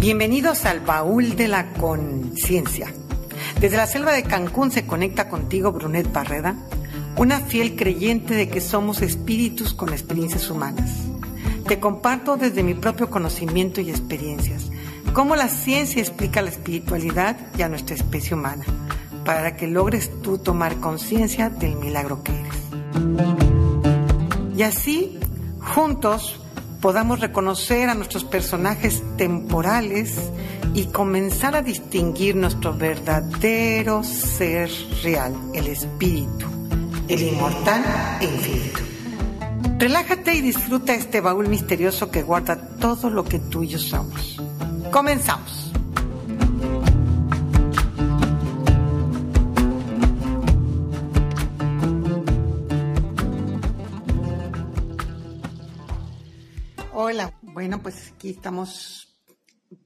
Bienvenidos al baúl de la conciencia. Desde la selva de Cancún se conecta contigo Brunet Barreda, una fiel creyente de que somos espíritus con experiencias humanas. Te comparto desde mi propio conocimiento y experiencias cómo la ciencia explica la espiritualidad y a nuestra especie humana, para que logres tú tomar conciencia del milagro que eres. Y así, juntos, podamos reconocer a nuestros personajes temporales y comenzar a distinguir nuestro verdadero ser real, el espíritu, el inmortal e infinito. Relájate y disfruta este baúl misterioso que guarda todo lo que tú y yo somos. Comenzamos. Bueno, pues aquí estamos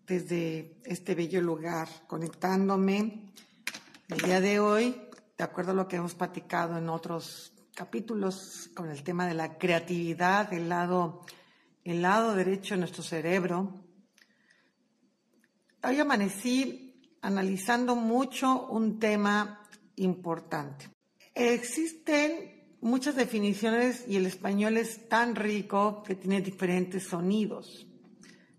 desde este bello lugar conectándome. El día de hoy, de acuerdo a lo que hemos platicado en otros capítulos con el tema de la creatividad, el lado, el lado derecho de nuestro cerebro. Hoy amanecí analizando mucho un tema importante. Existen muchas definiciones y el español es tan rico que tiene diferentes sonidos.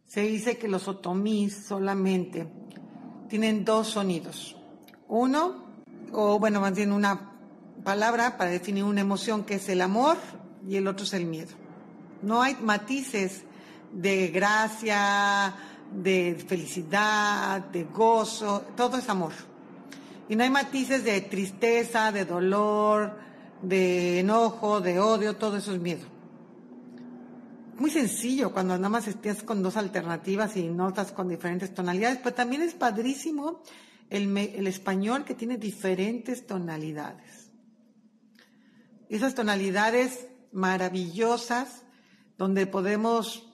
Se dice que los otomís solamente tienen dos sonidos. Uno, o bueno, más bien una palabra para definir una emoción que es el amor y el otro es el miedo. No hay matices de gracia, de felicidad, de gozo, todo es amor. Y no hay matices de tristeza, de dolor, de enojo, de odio, todo eso es miedo. Muy sencillo cuando nada más estés con dos alternativas y notas con diferentes tonalidades, pero también es padrísimo el, el español que tiene diferentes tonalidades. Esas tonalidades maravillosas donde podemos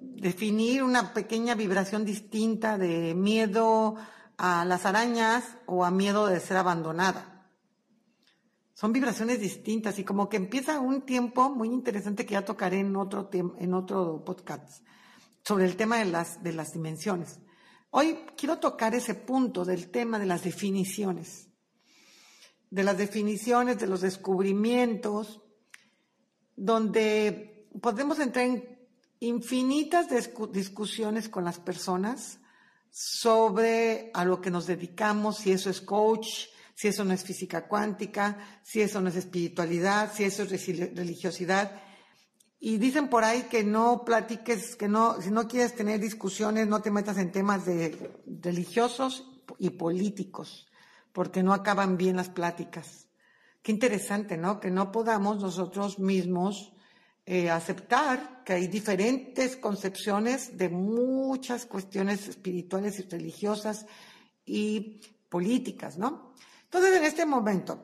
definir una pequeña vibración distinta de miedo a las arañas o a miedo de ser abandonada. Son vibraciones distintas y como que empieza un tiempo muy interesante que ya tocaré en otro, en otro podcast sobre el tema de las, de las dimensiones. Hoy quiero tocar ese punto del tema de las definiciones, de las definiciones, de los descubrimientos, donde podemos entrar en infinitas discusiones con las personas sobre a lo que nos dedicamos, si eso es coach, si eso no es física cuántica, si eso no es espiritualidad, si eso es religiosidad. Y dicen por ahí que no platiques, que no, si no quieres tener discusiones, no te metas en temas de religiosos y políticos, porque no acaban bien las pláticas. Qué interesante, ¿no? Que no podamos nosotros mismos eh, aceptar que hay diferentes concepciones de muchas cuestiones espirituales y religiosas y políticas, ¿no? Entonces, en este momento,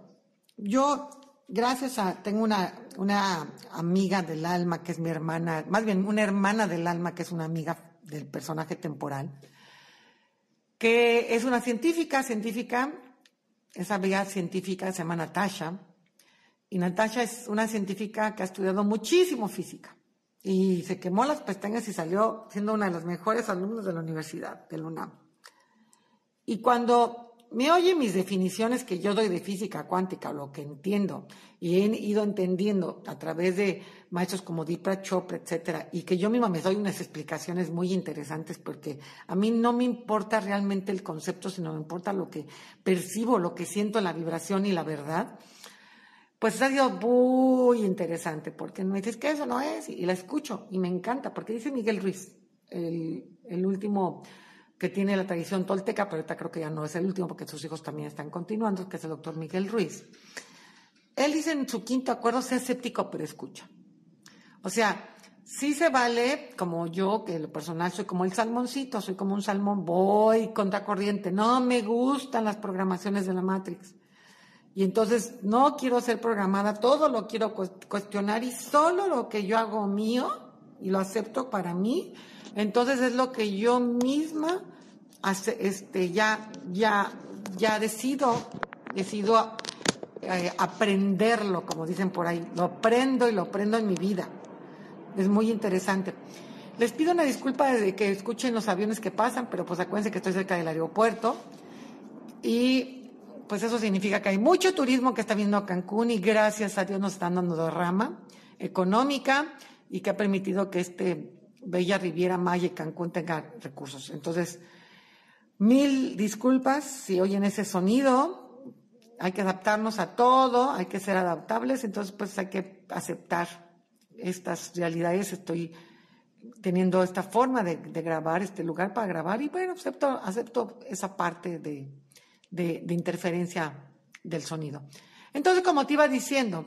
yo, gracias a, tengo una, una amiga del alma que es mi hermana, más bien una hermana del alma que es una amiga del personaje temporal, que es una científica, científica, esa amiga científica se llama Natasha, y Natasha es una científica que ha estudiado muchísimo física y se quemó las pestañas y salió siendo una de las mejores alumnos de la universidad, del UNAM. Y cuando me oye mis definiciones que yo doy de física cuántica, lo que entiendo, y he ido entendiendo a través de maestros como Deepak Chopra, etcétera, y que yo misma me doy unas explicaciones muy interesantes porque a mí no me importa realmente el concepto, sino me importa lo que percibo, lo que siento, la vibración y la verdad. Pues ha sido muy interesante porque me dices que eso no es, y la escucho, y me encanta, porque dice Miguel Ruiz, el último que tiene la tradición tolteca, pero ahorita creo que ya no es el último porque sus hijos también están continuando, que es el doctor Miguel Ruiz. Él dice en su quinto acuerdo, sea escéptico, pero escucha. O sea, sí se vale, como yo, que lo personal soy como el salmoncito, soy como un salmón, voy contracorriente, no me gustan las programaciones de la Matrix. Y entonces no quiero ser programada, todo lo quiero cuestionar y solo lo que yo hago mío y lo acepto para mí, entonces es lo que yo misma este, ya, ya, ya decido, decido eh, aprenderlo, como dicen por ahí. Lo aprendo y lo aprendo en mi vida. Es muy interesante. Les pido una disculpa de que escuchen los aviones que pasan, pero pues acuérdense que estoy cerca del aeropuerto y pues eso significa que hay mucho turismo que está viendo a Cancún y gracias a Dios nos están dando de rama económica y que ha permitido que este Bella Riviera Maya y Cancún tenga recursos. Entonces, mil disculpas si oyen ese sonido, hay que adaptarnos a todo, hay que ser adaptables, entonces pues hay que aceptar estas realidades. Estoy teniendo esta forma de, grabar, este lugar para grabar y bueno, acepto, acepto esa parte de, de interferencia del sonido. Entonces, como te iba diciendo,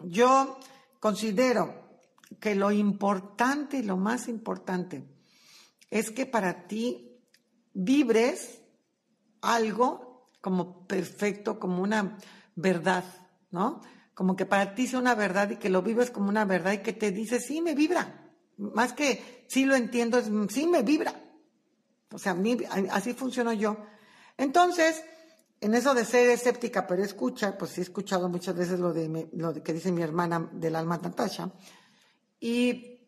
yo considero que lo importante y lo más importante es que para ti vibres algo como perfecto, como una verdad, ¿no? Como que para ti sea una verdad y que lo vives como una verdad y que te dice, sí, me vibra. Más que sí lo entiendo, es sí me vibra. O sea, así funciono yo. Entonces, en eso de ser escéptica pero escucha, pues sí he escuchado muchas veces lo de, lo que dice mi hermana del alma Natasha. Y,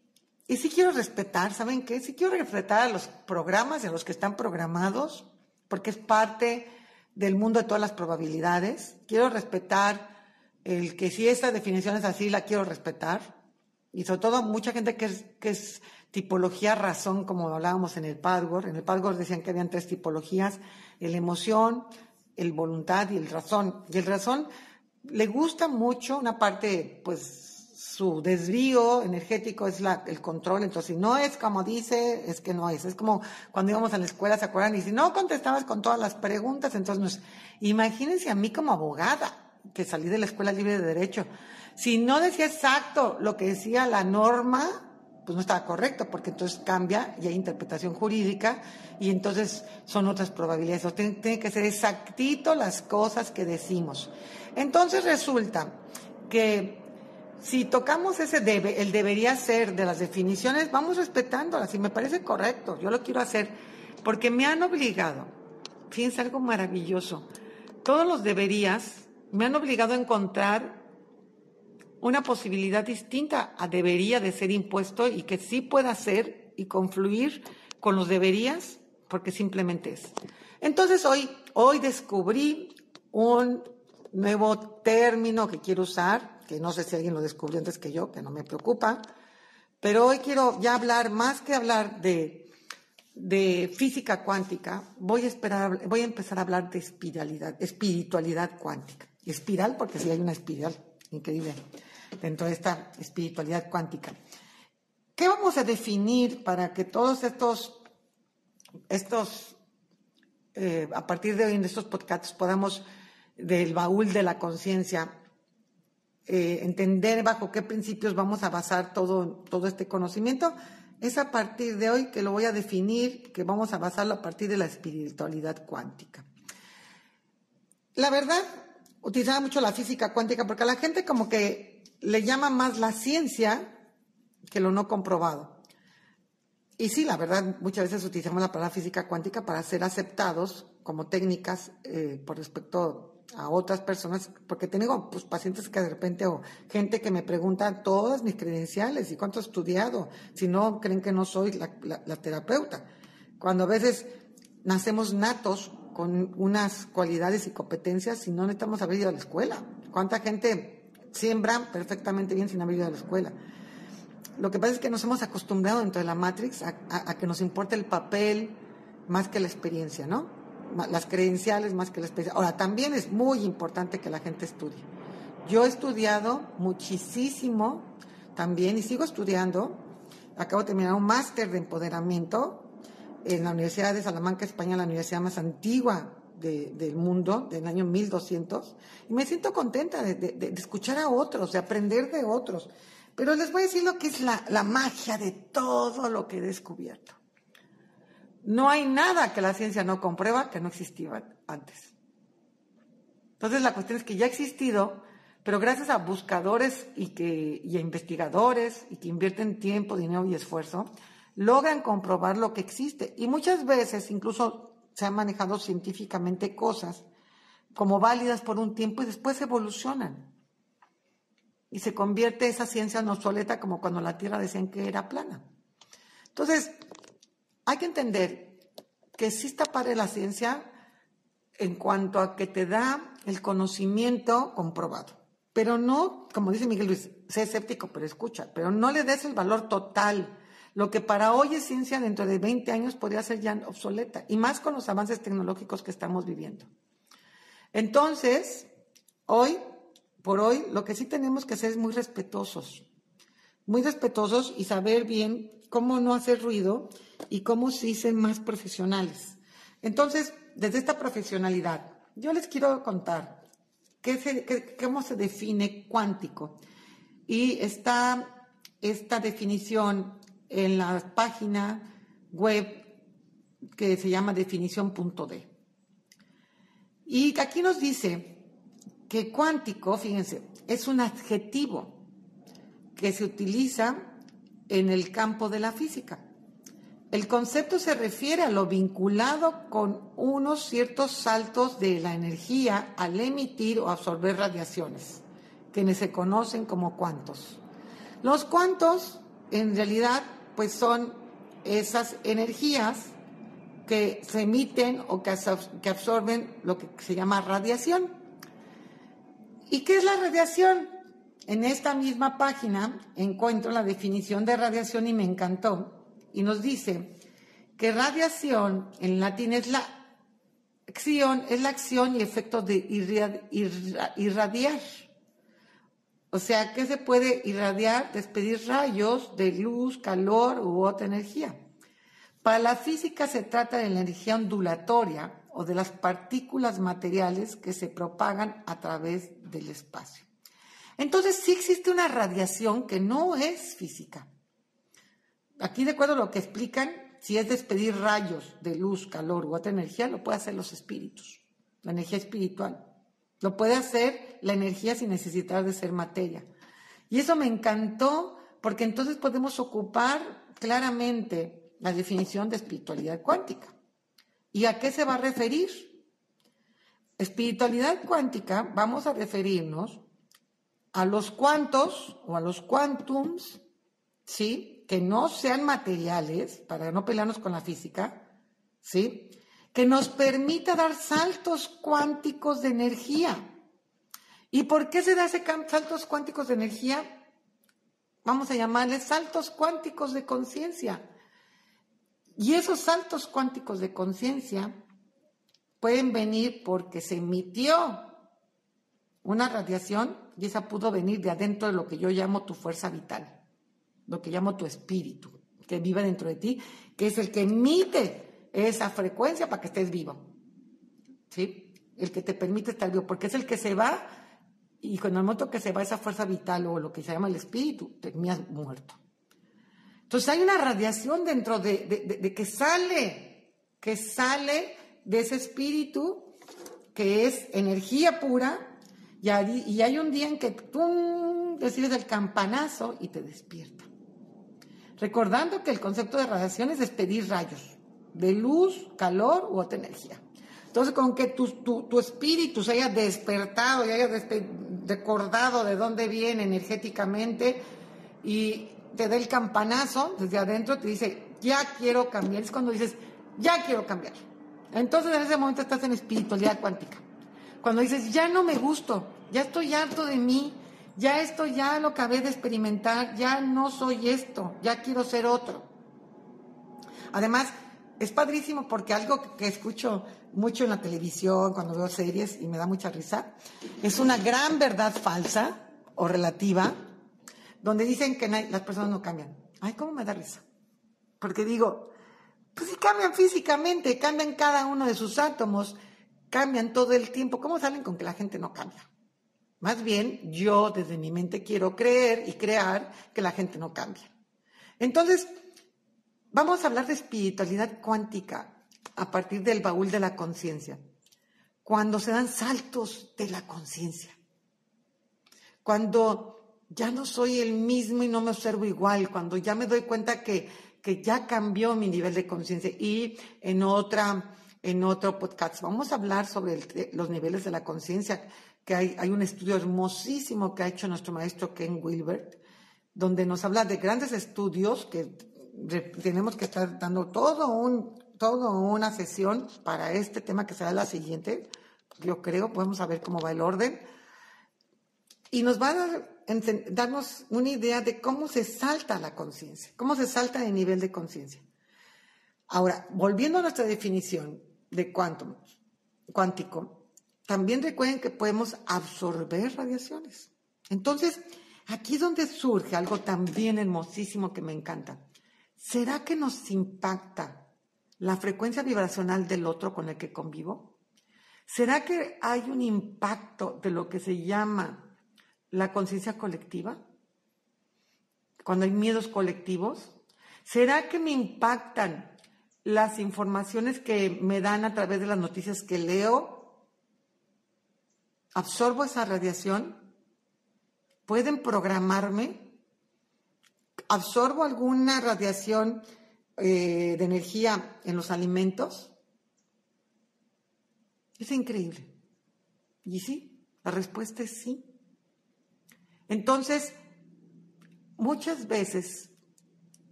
y sí quiero respetar, ¿saben qué? Sí quiero respetar a los programas y a los que están programados, porque es parte del mundo de todas las probabilidades. Quiero respetar el que si esta definición es así, la quiero respetar. Y sobre todo mucha gente que es, que es tipología razón, como hablábamos en el Padgor. En el Padgor decían que habían tres tipologías, el emoción, el voluntad y el razón. Y el razón le gusta mucho una parte, pues, su desvío energético es la, el control, entonces si no es como dice, es que no es. Es como cuando íbamos a la escuela, ¿se acuerdan? Y si no contestabas con todas las preguntas, entonces nos... Imagínense a mí como abogada, que salí de la Escuela Libre de Derecho. Si no decía exacto lo que decía la norma, pues no estaba correcto, porque entonces cambia y hay interpretación jurídica y entonces son otras probabilidades. Tiene, tiene que ser exactito las cosas que decimos. Entonces resulta que si tocamos ese debe, el debería ser de las definiciones, vamos respetándolas y me parece correcto, yo lo quiero hacer, porque me han obligado, fíjense algo maravilloso, todos los deberías me han obligado a encontrar una posibilidad distinta a debería de ser impuesto y que sí pueda ser y confluir con los deberías, porque simplemente es. Entonces hoy, hoy descubrí un nuevo término que quiero usar, que no sé si alguien lo descubrió antes que yo, que no me preocupa, pero hoy quiero ya hablar, más que hablar de, de física cuántica, voy a, esperar, voy a empezar a hablar de espiralidad, espiritualidad cuántica. Espiral, porque sí hay una espiral increíble dentro de esta espiritualidad cuántica. ¿Qué vamos a definir para que todos estos, estos eh, a partir de hoy en estos podcasts podamos del baúl de la conciencia eh, entender bajo qué principios vamos a basar todo, todo este conocimiento, es a partir de hoy que lo voy a definir, que vamos a basarlo a partir de la espiritualidad cuántica. La verdad, utilizaba mucho la física cuántica porque a la gente como que le llama más la ciencia que lo no comprobado. Y sí, la verdad, muchas veces utilizamos la palabra física cuántica para ser aceptados como técnicas eh, por respecto a otras personas, porque tengo pues, pacientes que de repente o gente que me pregunta todas mis credenciales y cuánto he estudiado, si no creen que no soy la, terapeuta. Cuando a veces nacemos natos con unas cualidades y competencias y no necesitamos haber ido a la escuela. ¿Cuánta gente siembra perfectamente bien sin haber ido a la escuela? Lo que pasa es que nos hemos acostumbrado dentro de la Matrix a, a que nos importa el papel más que la experiencia, ¿no? Las credenciales más que la experiencia. Ahora, también es muy importante que la gente estudie. Yo he estudiado muchísimo también y sigo estudiando. Acabo de terminar un máster de empoderamiento en la Universidad de Salamanca, España, la universidad más antigua del mundo, del año 1200. Y me siento contenta de, escuchar a otros, de aprender de otros. Pero les voy a decir lo que es la magia de todo lo que he descubierto. No hay nada que la ciencia no comprueba que no existía antes. Entonces la cuestión es que ya ha existido, pero gracias a buscadores y, que, y a investigadores y que invierten tiempo, dinero y esfuerzo, logran comprobar lo que existe. Y muchas veces incluso se han manejado científicamente cosas como válidas por un tiempo y después evolucionan. Y se convierte esa ciencia en obsoleta como cuando la Tierra decían que era plana. Entonces, hay que entender que sí está padre la ciencia en cuanto a que te da el conocimiento comprobado. Pero no, como dice Miguel Luis, sé escéptico, pero escucha, pero no le des el valor total. Lo que para hoy es ciencia, dentro de 20 años podría ser ya obsoleta, y más con los avances tecnológicos que estamos viviendo. Entonces, hoy, por hoy, lo que sí tenemos que hacer es muy respetuosos, muy respetuosos y saber bien cómo no hacer ruido y cómo sí ser más profesionales. Entonces, desde esta profesionalidad, yo les quiero contar cómo se define cuántico. Y está esta definición en la página web que se llama definición.d. Y aquí nos dice que cuántico, fíjense, es un adjetivo que se utiliza en el campo de la física. El concepto se refiere a lo vinculado con unos ciertos saltos de la energía al emitir o absorber radiaciones, que se conocen como cuantos. Los cuantos, en realidad, pues son esas energías que se emiten o que absorben lo que se llama radiación. ¿Y qué es la radiación? En esta misma página encuentro la definición de radiación y me encantó y nos dice que radiación en latín es la acción, es la acción y efecto de irradiar. O sea, que se puede irradiar, despedir rayos de luz, calor u otra energía. Para la física se trata de la energía ondulatoria o de las partículas materiales que se propagan a través del espacio. Entonces sí existe una radiación que no es física, Aquí, de acuerdo a lo que explican, si es despedir rayos de luz, calor u otra energía, lo puede hacer los espíritus, la energía espiritual. Lo puede hacer la energía sin necesitar de ser materia. Y eso me encantó porque entonces podemos ocupar claramente la definición de espiritualidad cuántica. ¿Y a qué se va a referir? Espiritualidad cuántica, vamos a referirnos a los cuantos o a los quantums, ¿sí? Que no sean materiales, para no pelearnos con la física, ¿sí? Que nos permita dar saltos cuánticos de energía. ¿Y por qué se da ese saltos cuánticos de energía? Vamos a llamarles saltos cuánticos de conciencia. Y esos saltos cuánticos de conciencia pueden venir porque se emitió una radiación y esa pudo venir de adentro de lo que yo llamo tu fuerza vital lo que llamo tu espíritu, que vive dentro de ti, que es el que emite esa frecuencia para que estés vivo. ¿Sí? El que te permite estar vivo, porque es el que se va y con el momento que se va esa fuerza vital o lo que se llama el espíritu, terminas muerto. Entonces hay una radiación dentro de, que sale, que sale de ese espíritu que es energía pura y hay, y hay un día en que tú recibes el campanazo y te despierta recordando que el concepto de radiación es despedir rayos de luz, calor u otra energía. Entonces, con que tu, espíritu se haya despertado y haya recordado de dónde viene energéticamente y te dé el campanazo desde adentro, te dice, ya quiero cambiar. Es cuando dices, ya quiero cambiar. Entonces, en ese momento estás en espiritualidad cuántica. Cuando dices, ya no me gusto, ya estoy harto de mí, ya esto ya lo acabé de experimentar, ya no soy esto, ya quiero ser otro. Además, es padrísimo porque algo que escucho mucho en la televisión, cuando veo series y me da mucha risa, es una gran verdad falsa o relativa, donde dicen que las personas no cambian. Ay, ¿cómo me da risa? Porque digo, pues si cambian físicamente, cambian cada uno de sus átomos, cambian todo el tiempo, ¿cómo salen con que la gente no cambia? Más bien, yo desde mi mente quiero creer y crear que la gente no cambia. Entonces, vamos a hablar de espiritualidad cuántica a partir del baúl de la conciencia. Cuando se dan saltos de la conciencia. Cuando ya no soy el mismo y no me observo igual. Cuando ya me doy cuenta que, que ya cambió mi nivel de conciencia. Y en otra en otro podcast. Vamos a hablar sobre los niveles de la conciencia que hay, hay un estudio hermosísimo que ha hecho nuestro maestro Ken Wilbert, donde nos habla de grandes estudios que tenemos que estar dando todo un, todo una sesión para este tema que será la siguiente. Yo creo, podemos saber cómo va el orden. Y nos va a dar, darnos una idea de cómo se salta la conciencia, cómo se salta el nivel de conciencia. Ahora, volviendo a nuestra definición de quantum, cuántico, también recuerden que podemos absorber radiaciones. Entonces, aquí es donde surge algo también hermosísimo que me encanta. ¿Será que nos impacta la frecuencia vibracional del otro con el que convivo? ¿Será que hay un impacto de lo que se llama la conciencia colectiva? Cuando hay miedos colectivos. ¿Será que me impactan las informaciones que me dan a través de las noticias que leo? ¿Absorbo esa radiación? ¿Pueden programarme? ¿Absorbo alguna radiación eh, de energía en los alimentos? Es increíble. ¿Y sí? La respuesta es sí. Entonces, muchas veces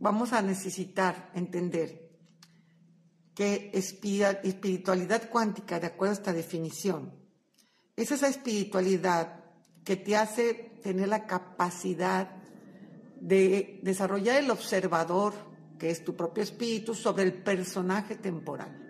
vamos a necesitar entender que espiritualidad cuántica, de acuerdo a esta definición, es esa espiritualidad que te hace tener la capacidad de desarrollar el observador, que es tu propio espíritu, sobre el personaje temporal.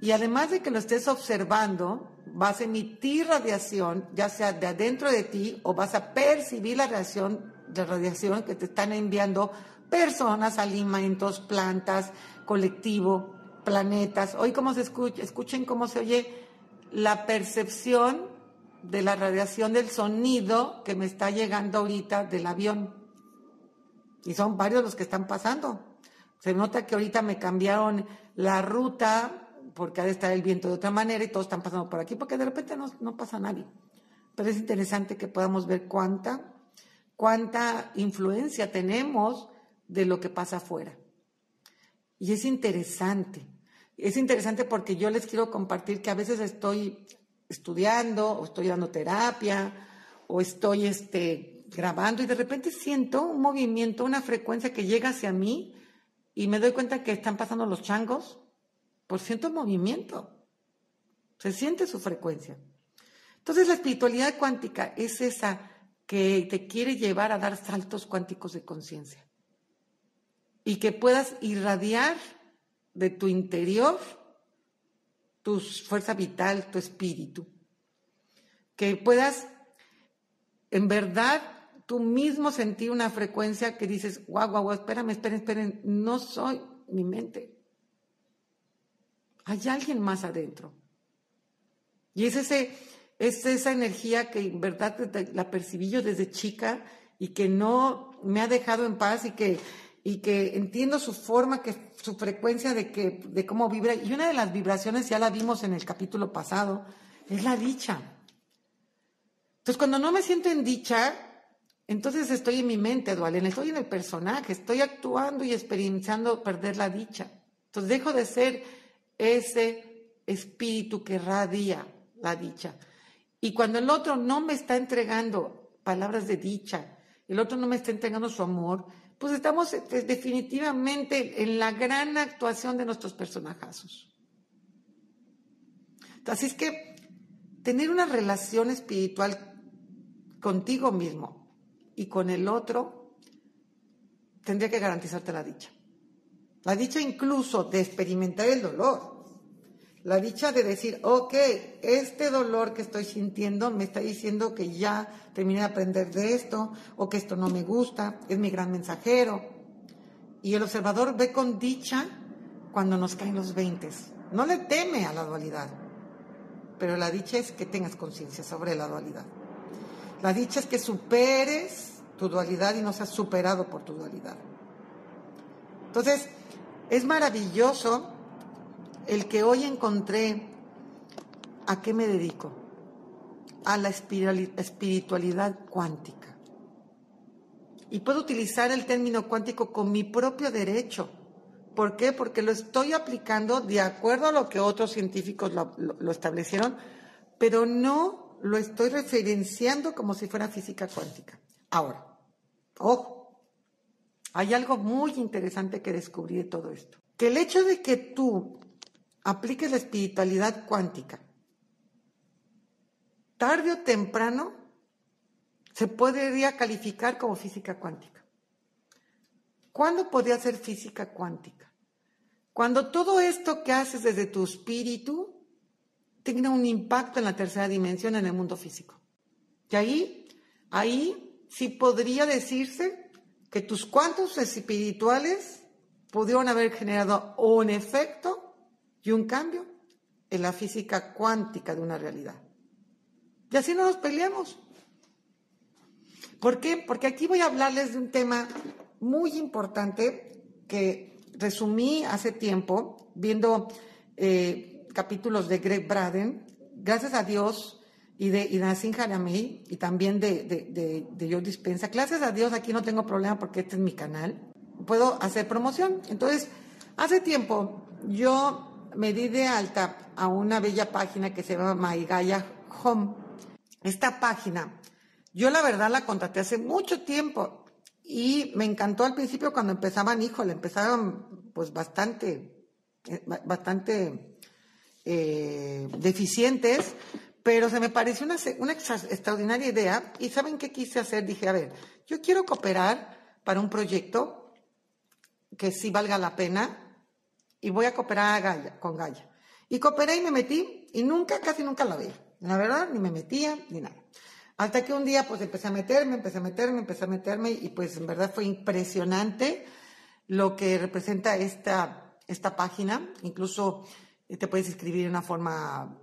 Y además de que lo estés observando, vas a emitir radiación, ya sea de adentro de ti, o vas a percibir la radiación, la radiación que te están enviando personas, alimentos, plantas, colectivo, planetas. Hoy cómo se escucha, escuchen cómo se oye la percepción de la radiación del sonido que me está llegando ahorita del avión. Y son varios los que están pasando. Se nota que ahorita me cambiaron la ruta porque ha de estar el viento de otra manera y todos están pasando por aquí porque de repente no, no pasa nadie. Pero es interesante que podamos ver cuánta, cuánta influencia tenemos de lo que pasa afuera. Y es interesante. Es interesante porque yo les quiero compartir que a veces estoy estudiando o estoy dando terapia o estoy este, grabando y de repente siento un movimiento, una frecuencia que llega hacia mí y me doy cuenta que están pasando los changos, pues siento movimiento, se siente su frecuencia. Entonces la espiritualidad cuántica es esa que te quiere llevar a dar saltos cuánticos de conciencia y que puedas irradiar de tu interior tu fuerza vital, tu espíritu. Que puedas, en verdad, tú mismo sentir una frecuencia que dices, guau, guau, guau, espérame, esperen, esperen, no soy mi mente. Hay alguien más adentro. Y es, ese, es esa energía que en verdad la percibí yo desde chica y que no me ha dejado en paz y que y que entiendo su forma, que su frecuencia de que de cómo vibra. Y una de las vibraciones ya la vimos en el capítulo pasado, es la dicha. Entonces, cuando no me siento en dicha, entonces estoy en mi mente, Dualen, estoy en el personaje, estoy actuando y experimentando perder la dicha. Entonces dejo de ser ese espíritu que radia la dicha. Y cuando el otro no me está entregando palabras de dicha, el otro no me está entregando su amor, pues estamos este, definitivamente en la gran actuación de nuestros personajazos. Así es que tener una relación espiritual contigo mismo y con el otro tendría que garantizarte la dicha. La dicha incluso de experimentar el dolor. La dicha de decir, ok, este dolor que estoy sintiendo me está diciendo que ya terminé de aprender de esto, o que esto no me gusta, es mi gran mensajero. Y el observador ve con dicha cuando nos caen los veintes. No le teme a la dualidad, pero la dicha es que tengas conciencia sobre la dualidad. La dicha es que superes tu dualidad y no seas superado por tu dualidad. Entonces, es maravilloso el que hoy encontré, ¿a qué me dedico? A la espiritualidad cuántica. Y puedo utilizar el término cuántico con mi propio derecho. ¿Por qué? Porque lo estoy aplicando de acuerdo a lo que otros científicos lo, establecieron, pero no lo estoy referenciando como si fuera física cuántica. Ahora, ojo, hay algo muy interesante que descubrí de todo esto. Que el hecho de que tú apliques la espiritualidad cuántica, tarde o temprano, se podría calificar como física cuántica. ¿Cuándo podría ser física cuántica? Cuando todo esto que haces desde tu espíritu tenga un impacto en la tercera dimensión en el mundo físico. Y ahí, ahí sí podría decirse que tus cuantos espirituales pudieron haber generado un efecto y un cambio en la física cuántica de una realidad. Y así no nos peleamos. ¿Por qué? Porque aquí voy a hablarles de un tema muy importante que resumí hace tiempo viendo eh, capítulos de Greg Braden. Gracias a Dios y de y Nassim y también de, de, de, Yo Dispensa. Gracias a Dios aquí no tengo problema porque este es mi canal. Puedo hacer promoción. Entonces, hace tiempo yo me di de alta a una bella página que se llama Maigaya Home. Esta página yo la verdad la contraté hace mucho tiempo y me encantó al principio cuando empezaban, híjole, empezaban pues bastante, eh, bastante eh, deficientes, pero se me pareció una, una extraordinaria idea y ¿saben qué quise hacer? Dije, a ver, yo quiero cooperar para un proyecto que sí valga la pena y voy a cooperar con Gaia. Y cooperé y me metí y nunca, casi nunca la veía. La verdad, ni me metía ni nada. Hasta que un día pues empecé a meterme, empecé a meterme, empecé a meterme y pues en verdad fue impresionante lo que representa esta, esta página. Incluso eh, te puedes escribir de una forma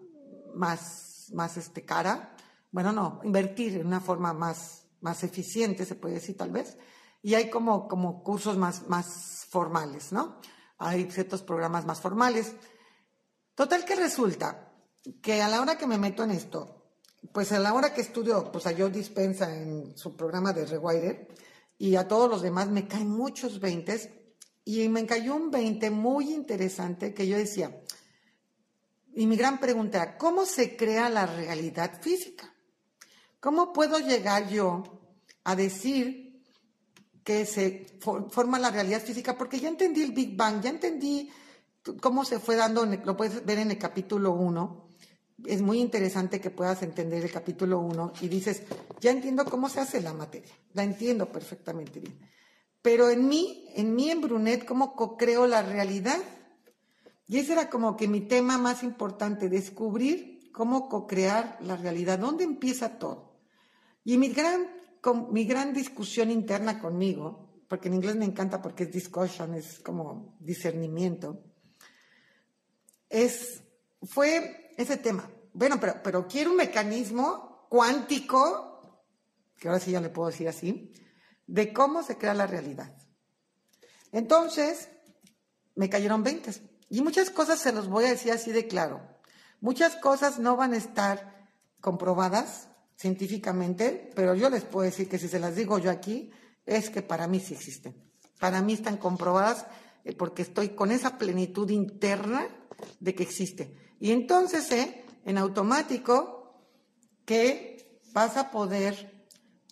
más, más este, cara. Bueno, no, invertir en una forma más, más eficiente, se puede decir tal vez. Y hay como, como cursos más, más formales, ¿no? Hay ciertos programas más formales. Total que resulta que a la hora que me meto en esto, pues a la hora que estudio, pues a yo dispensa en su programa de Rewire y a todos los demás me caen muchos veintes y me cayó un veinte muy interesante que yo decía, y mi gran pregunta era, ¿cómo se crea la realidad física? ¿Cómo puedo llegar yo a decir que se forma la realidad física? Porque ya entendí el Big Bang, ya entendí cómo se fue dando, lo puedes ver en el capítulo 1, es muy interesante que puedas entender el capítulo 1 y dices, ya entiendo cómo se hace la materia, la entiendo perfectamente bien. Pero en mí, en mí, en Brunet, ¿cómo co-creo la realidad? Y ese era como que mi tema más importante, descubrir cómo co-crear la realidad, dónde empieza todo. Y mi gran, mi gran discusión interna conmigo, porque en inglés me encanta porque es discussion, es como discernimiento, es, fue ese tema. Bueno, pero, pero quiero un mecanismo cuántico, que ahora sí ya le puedo decir así, de cómo se crea la realidad. Entonces, me cayeron 20. Y muchas cosas se los voy a decir así de claro. Muchas cosas no van a estar comprobadas científicamente, pero yo les puedo decir que si se las digo yo aquí, es que para mí sí existen. Para mí están comprobadas eh, porque estoy con esa plenitud interna de que existe. Y entonces sé en automático que vas a poder,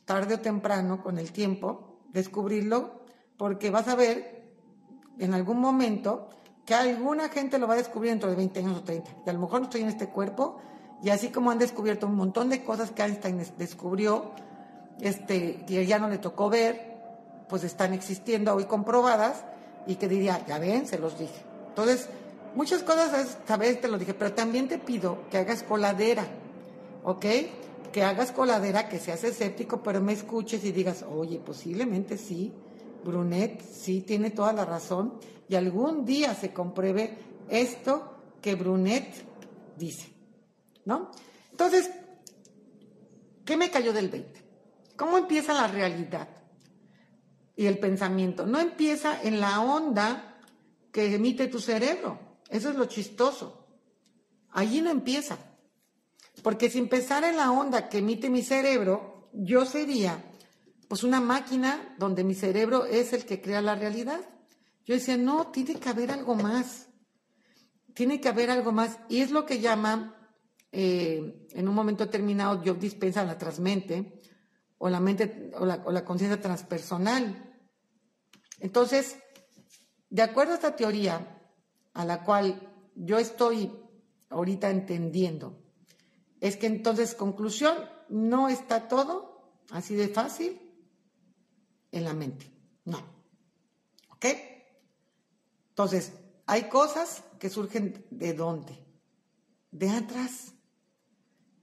tarde o temprano, con el tiempo, descubrirlo, porque vas a ver en algún momento que alguna gente lo va a descubrir dentro de 20 años o 30. Y a lo mejor no estoy en este cuerpo, y así como han descubierto un montón de cosas que Einstein descubrió, este, que ya no le tocó ver, pues están existiendo hoy comprobadas, y que diría, ya ven, se los dije. Entonces, Muchas cosas, sabes, te lo dije, pero también te pido que hagas coladera, ¿ok? Que hagas coladera, que seas escéptico, pero me escuches y digas, oye, posiblemente sí, Brunet sí tiene toda la razón y algún día se compruebe esto que Brunet dice, ¿no? Entonces, ¿qué me cayó del 20? ¿Cómo empieza la realidad y el pensamiento? No empieza en la onda que emite tu cerebro. Eso es lo chistoso. Allí no empieza. Porque si empezara en la onda que emite mi cerebro, yo sería pues una máquina donde mi cerebro es el que crea la realidad. Yo decía, no, tiene que haber algo más. Tiene que haber algo más. Y es lo que llama, eh, en un momento determinado, yo dispensa la transmente o la mente o la, o la conciencia transpersonal. Entonces, de acuerdo a esta teoría, a la cual yo estoy ahorita entendiendo, es que entonces, conclusión, no está todo así de fácil en la mente. No. ¿Ok? Entonces, hay cosas que surgen de dónde? De atrás.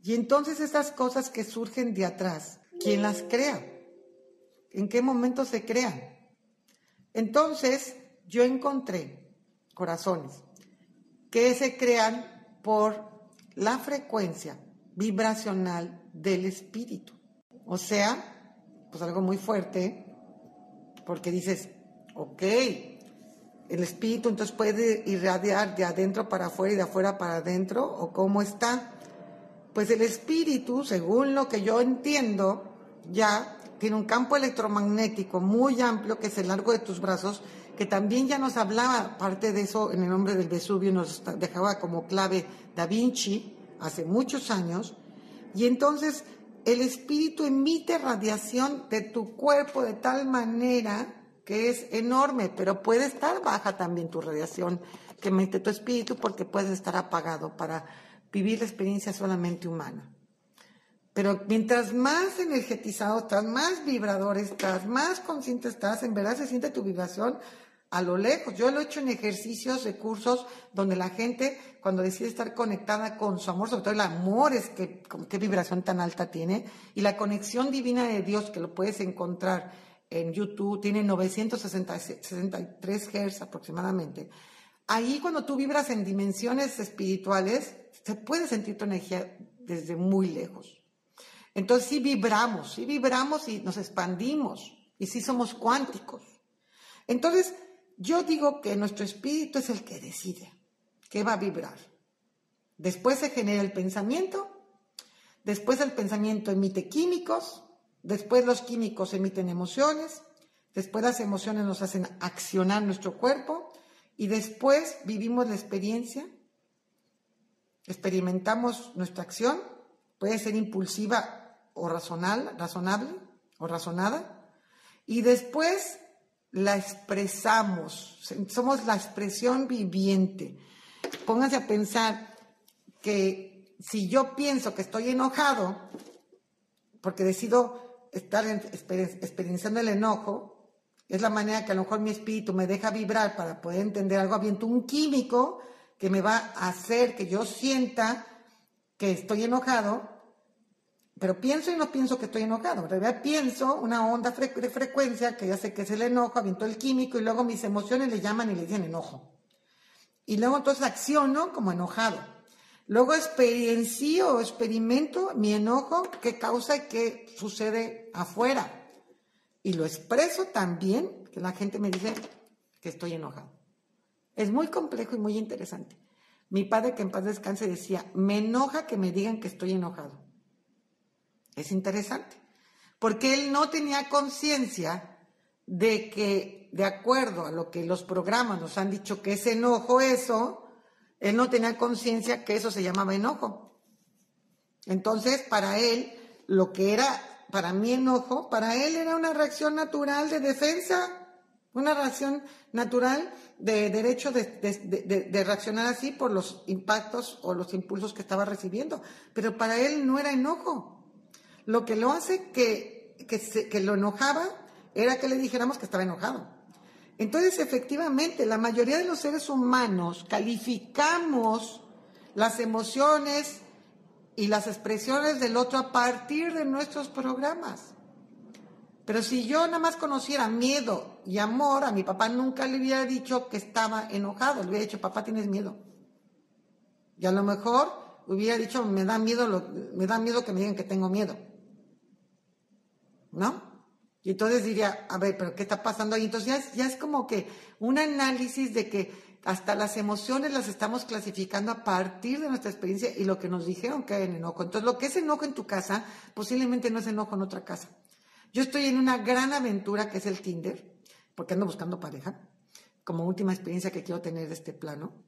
Y entonces estas cosas que surgen de atrás, ¿quién las crea? ¿En qué momento se crean? Entonces, yo encontré corazones que se crean por la frecuencia vibracional del espíritu. O sea, pues algo muy fuerte, porque dices, ok, el espíritu entonces puede irradiar de adentro para afuera y de afuera para adentro, o cómo está. Pues el espíritu, según lo que yo entiendo, ya tiene un campo electromagnético muy amplio que es el largo de tus brazos, que también ya nos hablaba, parte de eso en el nombre del Vesubio, nos dejaba como clave Da Vinci hace muchos años, y entonces el espíritu emite radiación de tu cuerpo de tal manera que es enorme, pero puede estar baja también tu radiación que emite tu espíritu porque puedes estar apagado para vivir la experiencia solamente humana. Pero mientras más energetizado estás, más vibrador estás, más consciente estás, en verdad se siente tu vibración a lo lejos. Yo lo he hecho en ejercicios, de cursos, donde la gente, cuando decide estar conectada con su amor, sobre todo el amor es que, qué vibración tan alta tiene, y la conexión divina de Dios, que lo puedes encontrar en YouTube, tiene 963 Hz aproximadamente. Ahí cuando tú vibras en dimensiones espirituales, se puede sentir tu energía desde muy lejos. Entonces sí vibramos, sí vibramos y nos expandimos, y sí somos cuánticos. Entonces, yo digo que nuestro espíritu es el que decide qué va a vibrar. Después se genera el pensamiento, después el pensamiento emite químicos, después los químicos emiten emociones, después las emociones nos hacen accionar nuestro cuerpo y después vivimos la experiencia, experimentamos nuestra acción, puede ser impulsiva o razonable, o razonada, y después la expresamos, somos la expresión viviente. Pónganse a pensar que si yo pienso que estoy enojado, porque decido estar experienciando el enojo, es la manera que a lo mejor mi espíritu me deja vibrar para poder entender algo, aviento un químico que me va a hacer que yo sienta que estoy enojado pero pienso y no pienso que estoy enojado. En realidad pienso una onda de frecuencia que ya sé que es el enojo, aviento el químico y luego mis emociones le llaman y le dicen enojo. Y luego entonces acciono como enojado. Luego experiencio experimento mi enojo que causa y qué sucede afuera. Y lo expreso también, que la gente me dice que estoy enojado. Es muy complejo y muy interesante. Mi padre, que en paz descanse, decía, me enoja que me digan que estoy enojado. Es interesante, porque él no tenía conciencia de que, de acuerdo a lo que los programas nos han dicho que es enojo eso, él no tenía conciencia que eso se llamaba enojo. Entonces, para él, lo que era para mí enojo, para él era una reacción natural de defensa, una reacción natural de derecho de, reaccionar así por los impactos o los impulsos que estaba recibiendo. Pero para él no era enojo. Lo que lo hace que, que, lo enojaba era que le dijéramos que estaba enojado. Entonces, efectivamente, la mayoría de los seres humanos calificamos las emociones y las expresiones del otro a partir de nuestros programas. Pero si yo nada más conociera miedo y amor, a mi papá nunca le hubiera dicho que estaba enojado, le hubiera dicho, papá, tienes miedo. Y a lo mejor hubiera dicho, me da miedo, me da miedo que me digan que tengo miedo. ¿no? Y entonces diría, a ver, pero ¿qué está pasando ahí? Entonces ya es, ya es como que un análisis de que hasta las emociones las estamos clasificando a partir de nuestra experiencia y lo que nos dijeron que hay en enojo. Entonces, lo que es enojo en tu casa, posiblemente no es enojo en otra casa. Yo estoy en una gran aventura que es el Tinder, porque ando buscando pareja, como última experiencia que quiero tener de este plano.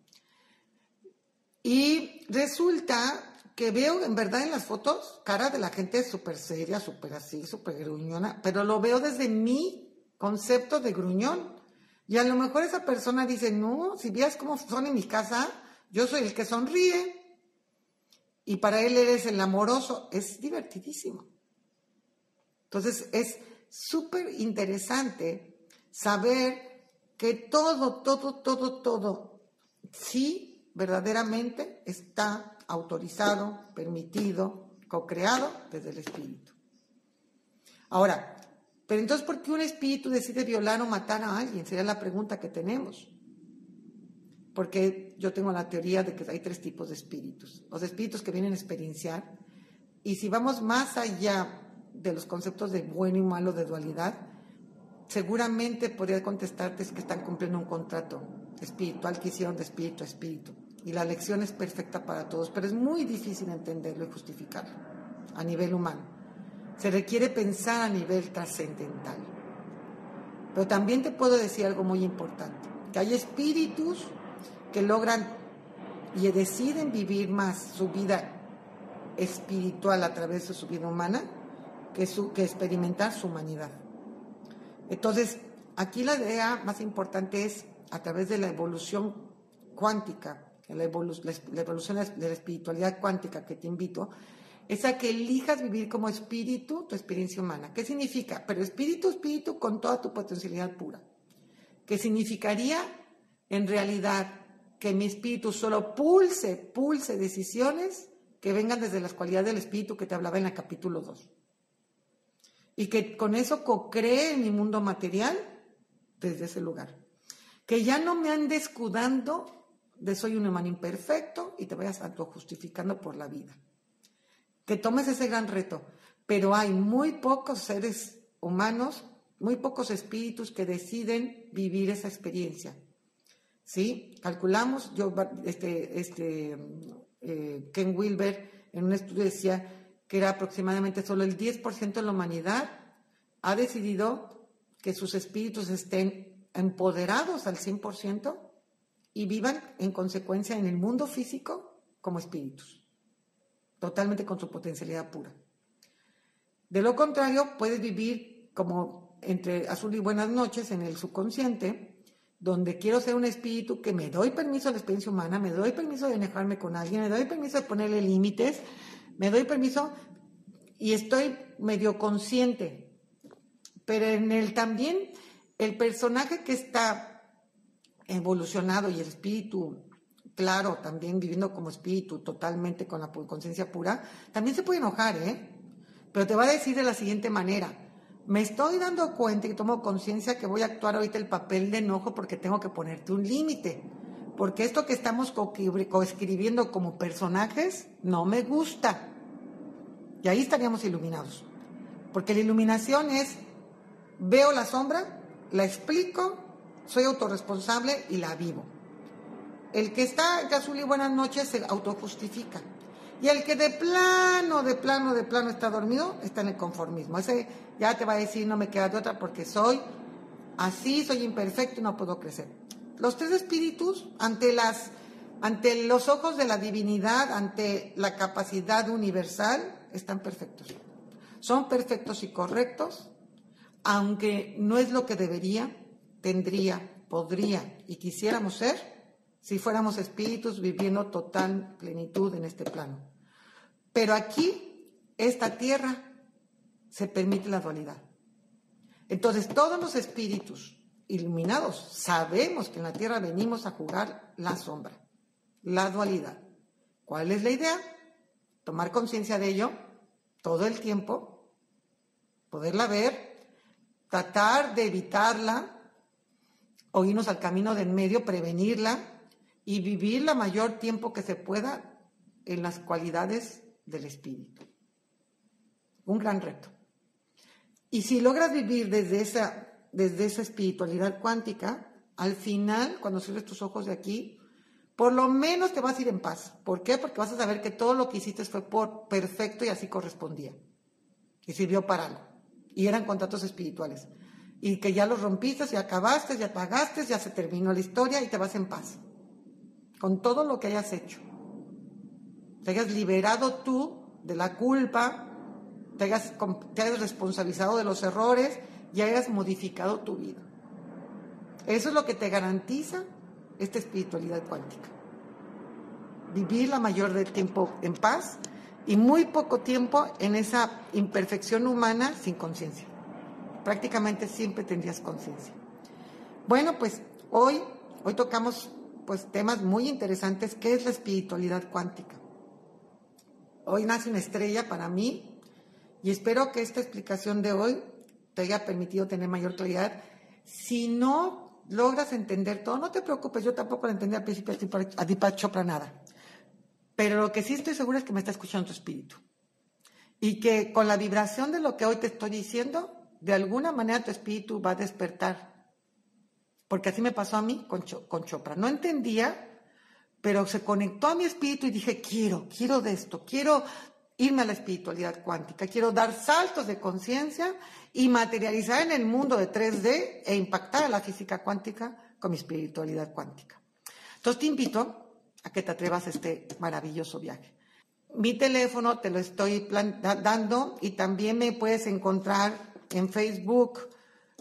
Y resulta que veo en verdad en las fotos cara de la gente súper seria, súper así, súper gruñona, pero lo veo desde mi concepto de gruñón. Y a lo mejor esa persona dice, no, si vieras cómo son en mi casa, yo soy el que sonríe. Y para él eres el amoroso. Es divertidísimo. Entonces es súper interesante saber que todo, todo, todo, todo, sí, verdaderamente está autorizado, permitido, co-creado desde el espíritu. Ahora, pero entonces, ¿por qué un espíritu decide violar o matar a alguien? Sería la pregunta que tenemos. Porque yo tengo la teoría de que hay tres tipos de espíritus. Los espíritus que vienen a experienciar. Y si vamos más allá de los conceptos de bueno y malo, de dualidad, seguramente podría contestarte es que están cumpliendo un contrato espiritual que hicieron de espíritu a espíritu. Y la lección es perfecta para todos, pero es muy difícil entenderlo y justificarlo a nivel humano. Se requiere pensar a nivel trascendental. Pero también te puedo decir algo muy importante, que hay espíritus que logran y deciden vivir más su vida espiritual a través de su vida humana que, que experimentar su humanidad. Entonces, aquí la idea más importante es a través de la evolución cuántica, la, evolución de la espiritualidad cuántica que te invito, es a que elijas vivir como espíritu tu experiencia humana. ¿Qué significa? Pero espíritu, espíritu con toda tu potencialidad pura. ¿Qué significaría en realidad que mi espíritu solo pulse, pulse decisiones que vengan desde las cualidades del espíritu que te hablaba en el capítulo 2. Y que con eso co-cree mi mundo material desde ese lugar. Que ya no me ande escudando de soy un humano imperfecto y te vayas justificando por la vida que tomes ese gran reto. Pero hay muy pocos seres humanos, muy pocos espíritus que deciden vivir esa experiencia. ¿Sí? Calculamos, yo, este, este, eh, Ken Wilber en un estudio decía que era aproximadamente solo el 10% de la humanidad ha decidido que sus espíritus estén empoderados al 100% y vivan en consecuencia en el mundo físico como espíritus totalmente con su potencialidad pura. De lo contrario, puedes vivir como entre azul y buenas noches en el subconsciente, donde quiero ser un espíritu que me doy permiso a la experiencia humana, me doy permiso de enojarme con alguien, me doy permiso de ponerle límites, me doy permiso y estoy medio consciente. Pero en el también, el personaje que está evolucionado y el espíritu claro, también viviendo como espíritu, totalmente con la conciencia pura, también se puede enojar, ¿eh? Pero te va a decir de la siguiente manera, me estoy dando cuenta y tomo conciencia que voy a actuar ahorita el papel de enojo porque tengo que ponerte un límite. Porque esto que estamos coescribiendo como personajes no me gusta. Y ahí estaríamos iluminados. Porque la iluminación es, veo la sombra, la explico, soy autorresponsable y la vivo. El que está azul y buenas noches se autojustifica. Y el que de plano, de plano, de plano está dormido, está en el conformismo. Ese ya te va a decir, no me queda de otra porque soy así, soy imperfecto y no puedo crecer. Los tres espíritus, ante, las, ante los ojos de la divinidad, ante la capacidad universal, están perfectos. Son perfectos y correctos, aunque no es lo que debería, tendría, podría y quisiéramos ser si fuéramos espíritus viviendo total plenitud en este plano. Pero aquí, esta tierra, se permite la dualidad. Entonces, todos los espíritus iluminados sabemos que en la tierra venimos a jugar la sombra, la dualidad. ¿Cuál es la idea? Tomar conciencia de ello todo el tiempo, poderla ver, tratar de evitarla, o irnos al camino del medio, prevenirla, y vivir la mayor tiempo que se pueda en las cualidades del espíritu. Un gran reto. Y si logras vivir desde esa, desde esa espiritualidad cuántica, al final, cuando cierres tus ojos de aquí, por lo menos te vas a ir en paz. ¿Por qué? Porque vas a saber que todo lo que hiciste fue por perfecto y así correspondía. Y sirvió para algo. Y eran contratos espirituales. Y que ya los rompiste, ya acabaste, ya pagaste, ya se terminó la historia y te vas en paz con todo lo que hayas hecho. Te hayas liberado tú de la culpa, te hayas, te hayas responsabilizado de los errores y hayas modificado tu vida. Eso es lo que te garantiza esta espiritualidad cuántica. Vivir la mayor del tiempo en paz y muy poco tiempo en esa imperfección humana sin conciencia. Prácticamente siempre tendrías conciencia. Bueno, pues hoy, hoy tocamos pues temas muy interesantes. ¿Qué es la espiritualidad cuántica? Hoy nace una estrella para mí y espero que esta explicación de hoy te haya permitido tener mayor claridad. Si no logras entender todo, no te preocupes, yo tampoco lo entendí al principio a Deepak Chopra nada. Pero lo que sí estoy segura es que me está escuchando tu espíritu. Y que con la vibración de lo que hoy te estoy diciendo, de alguna manera tu espíritu va a despertar. Porque así me pasó a mí con, con Chopra. No entendía, pero se conectó a mi espíritu y dije, quiero, quiero de esto, quiero irme a la espiritualidad cuántica, quiero dar saltos de conciencia y materializar en el mundo de 3D e impactar a la física cuántica con mi espiritualidad cuántica. Entonces te invito a que te atrevas a este maravilloso viaje. Mi teléfono te lo estoy dando y también me puedes encontrar en Facebook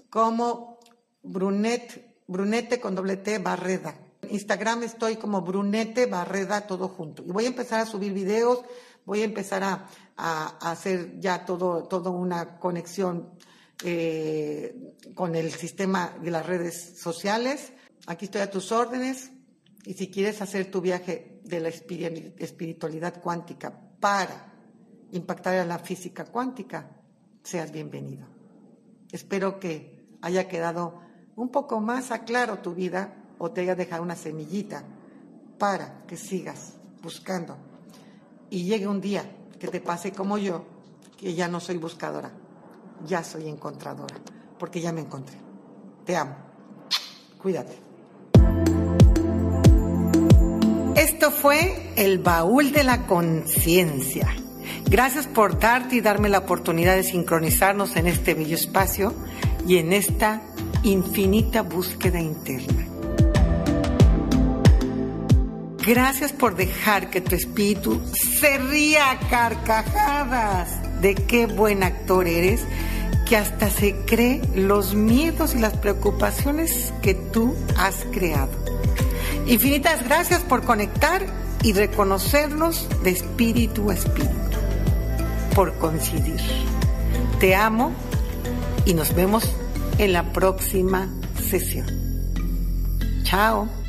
como Brunet, Brunete con doble T Barreda. En Instagram estoy como Brunete Barreda todo junto. Y voy a empezar a subir videos, voy a empezar a, hacer ya todo, una conexión eh, con el sistema de las redes sociales. Aquí estoy a tus órdenes. Y si quieres hacer tu viaje de la espiritualidad cuántica para impactar a la física cuántica, seas bienvenido. Espero que haya quedado un poco más a claro tu vida o te haya dejado una semillita para que sigas buscando y llegue un día que te pase como yo, que ya no soy buscadora, ya soy encontradora, porque ya me encontré. Te amo. Cuídate. Esto fue el baúl de la conciencia. Gracias por darte y darme la oportunidad de sincronizarnos en este bello espacio y en esta infinita búsqueda interna. Gracias por dejar que tu espíritu se ría a carcajadas de qué buen actor eres, que hasta se cree los miedos y las preocupaciones que tú has creado. Infinitas gracias por conectar y reconocernos de espíritu a espíritu, por coincidir. Te amo y nos vemos en la próxima sesión. Chao.